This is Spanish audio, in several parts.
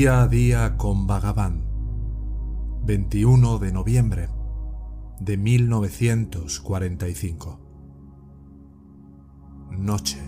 Día a día con Bhagavan. 21 de noviembre de 1945. Noche.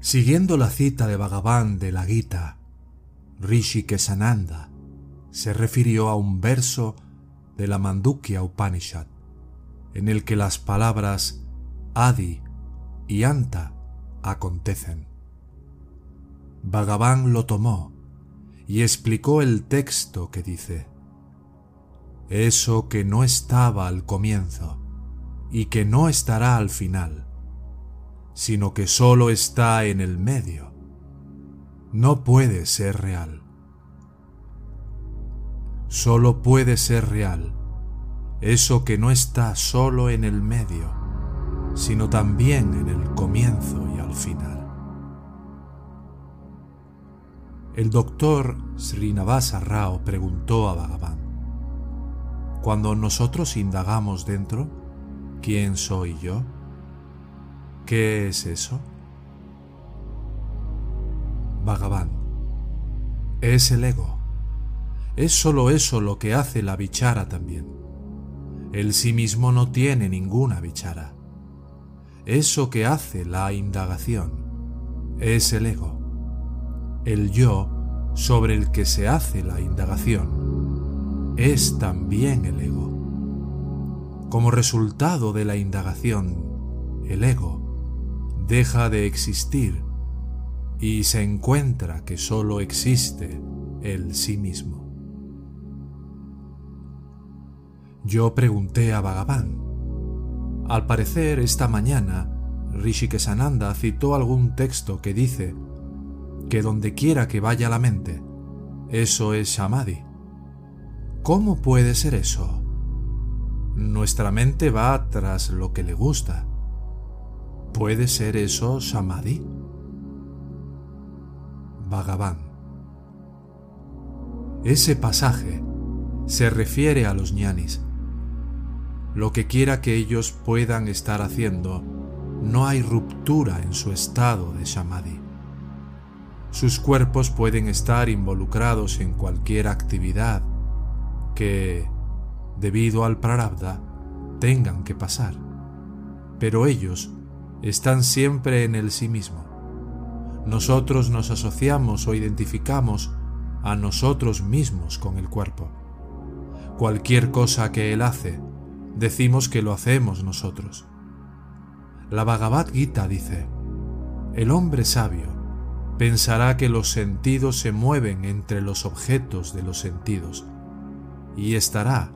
Siguiendo la cita de Bhagavan de la Gita, Rishi Kesananda se refirió a un verso de la Mandukya Upanishad, en el que las palabras Adi y Anta acontecen. Bhagavan lo tomó y explicó el texto que dice, Eso que no estaba al comienzo y que no estará al final, sino que solo está en el medio, no puede ser real. Solo puede ser real eso que no está solo en el medio, sino también en el comienzo y al final. El doctor Srinivasa Rao preguntó a Bhagavan, cuando nosotros indagamos dentro, ¿quién soy yo? ¿Qué es eso? Bhagavan, es el ego. Es solo eso lo que hace la bichara también. El sí mismo no tiene ninguna bichara. Eso que hace la indagación es el ego. El yo sobre el que se hace la indagación es también el ego. Como resultado de la indagación, el ego deja de existir y se encuentra que sólo existe el sí mismo. Yo pregunté a Bhagavan. Al parecer, esta mañana, Rishikesananda citó algún texto que dice que donde quiera que vaya la mente, eso es Samadhi. ¿Cómo puede ser eso? Nuestra mente va tras lo que le gusta. ¿Puede ser eso Samadhi? Bhagavan. Ese pasaje se refiere a los ñanis. Lo que quiera que ellos puedan estar haciendo, no hay ruptura en su estado de Samadhi. Sus cuerpos pueden estar involucrados en cualquier actividad que, debido al prarabdha, tengan que pasar, pero ellos están siempre en el sí mismo. Nosotros nos asociamos o identificamos a nosotros mismos con el cuerpo. Cualquier cosa que él hace, decimos que lo hacemos nosotros. La Bhagavad Gita dice, el hombre sabio pensará que los sentidos se mueven entre los objetos de los sentidos y estará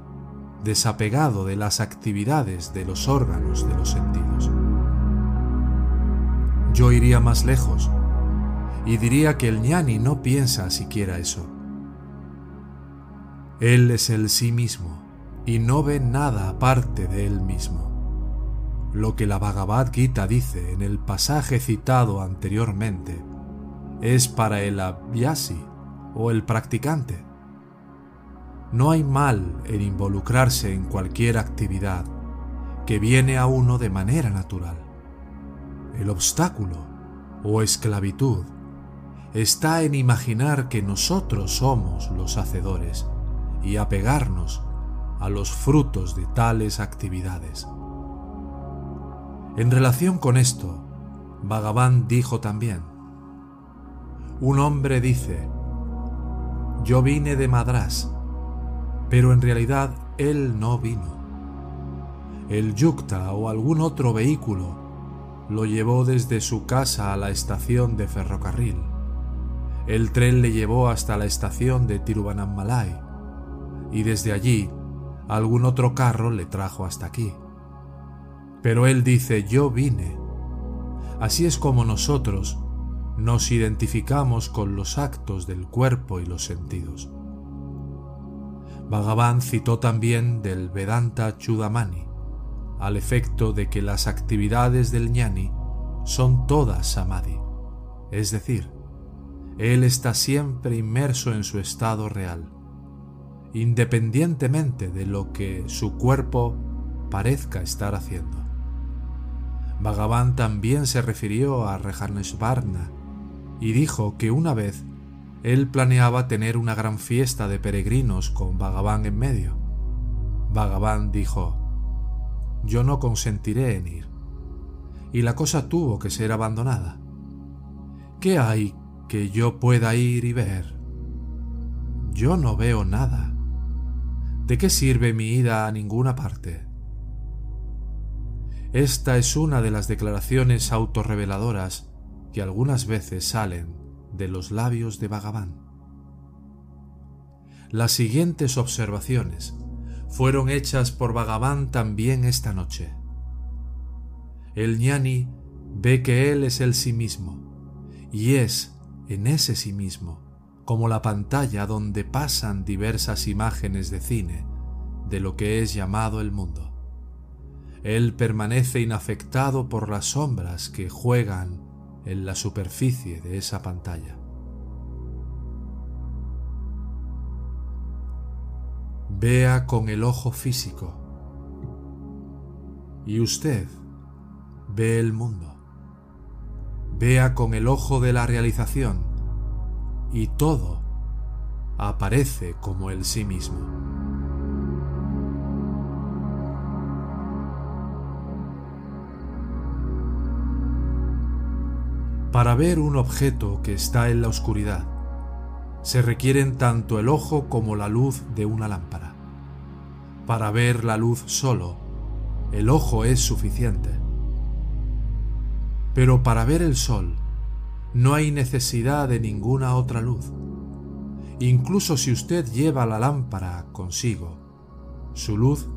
desapegado de las actividades de los órganos de los sentidos. Yo iría más lejos y diría que el ñani no piensa siquiera eso. Él es el sí mismo y no ve nada aparte de él mismo. Lo que la Bhagavad Gita dice en el pasaje citado anteriormente es para el abhyasi o el practicante. No hay mal en involucrarse en cualquier actividad que viene a uno de manera natural. El obstáculo o esclavitud está en imaginar que nosotros somos los hacedores y apegarnos a los frutos de tales actividades. En relación con esto, Bhagavan dijo también, un hombre dice, yo vine de Madras, pero en realidad él no vino. El yukta o algún otro vehículo lo llevó desde su casa a la estación de ferrocarril. El tren le llevó hasta la estación de Tiruvannamalai y desde allí algún otro carro le trajo hasta aquí. Pero él dice, yo vine. Así es como nosotros nos identificamos con los actos del cuerpo y los sentidos. Bhagavan citó también del Vedanta Chudamani, al efecto de que las actividades del ñani son todas samadhi, es decir, él está siempre inmerso en su estado real, independientemente de lo que su cuerpo parezca estar haciendo. Bhagavan también se refirió a Reharneshvarna y dijo que una vez él planeaba tener una gran fiesta de peregrinos con Bhagavan en medio. Bhagavan dijo, yo no consentiré en ir. Y la cosa tuvo que ser abandonada. ¿Qué hay que yo pueda ir y ver? Yo no veo nada. ¿De qué sirve mi ida a ninguna parte? Esta es una de las declaraciones autorreveladoras que algunas veces salen de los labios de Bhagavan. Las siguientes observaciones fueron hechas por Bhagavan también esta noche. El ñani ve que él es el sí mismo, y es en ese sí mismo como la pantalla donde pasan diversas imágenes de cine de lo que es llamado el mundo. Él permanece inafectado por las sombras que juegan en la superficie de esa pantalla. Vea con el ojo físico y usted ve el mundo. Vea con el ojo de la realización y todo aparece como el sí mismo. Para ver un objeto que está en la oscuridad, se requieren tanto el ojo como la luz de una lámpara. Para ver la luz solo, el ojo es suficiente. Pero para ver el sol, no hay necesidad de ninguna otra luz. Incluso si usted lleva la lámpara consigo, su luz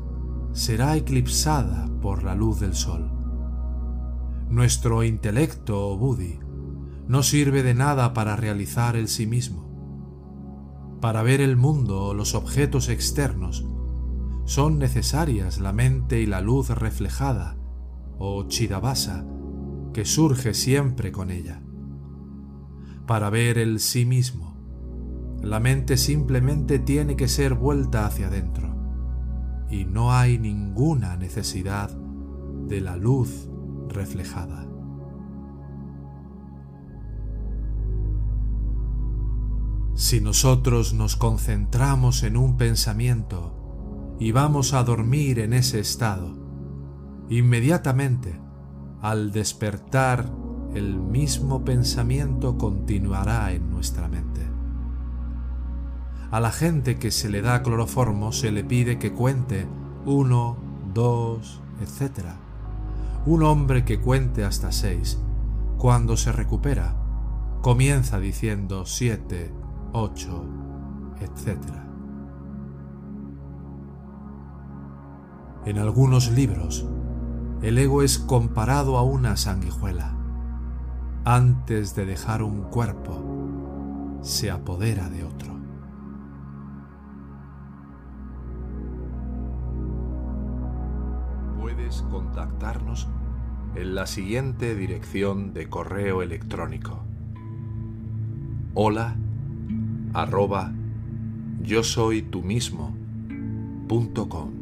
será eclipsada por la luz del sol. Nuestro intelecto o buddhi no sirve de nada para realizar el sí mismo. Para ver el mundo o los objetos externos, son necesarias la mente y la luz reflejada, o chidabasa, que surge siempre con ella. Para ver el sí mismo, la mente simplemente tiene que ser vuelta hacia adentro, y no hay ninguna necesidad de la luz reflejada. Si nosotros nos concentramos en un pensamiento y vamos a dormir en ese estado, inmediatamente, al despertar, el mismo pensamiento continuará en nuestra mente. A la gente que se le da cloroformo se le pide que cuente uno, dos, etc. Un hombre que cuente hasta seis, cuando se recupera, comienza diciendo siete, 8, etc. En algunos libros, el ego es comparado a una sanguijuela. Antes de dejar un cuerpo, se apodera de otro. Puedes contactarnos en la siguiente dirección de correo electrónico. Hola arroba yo soy tú mismo com.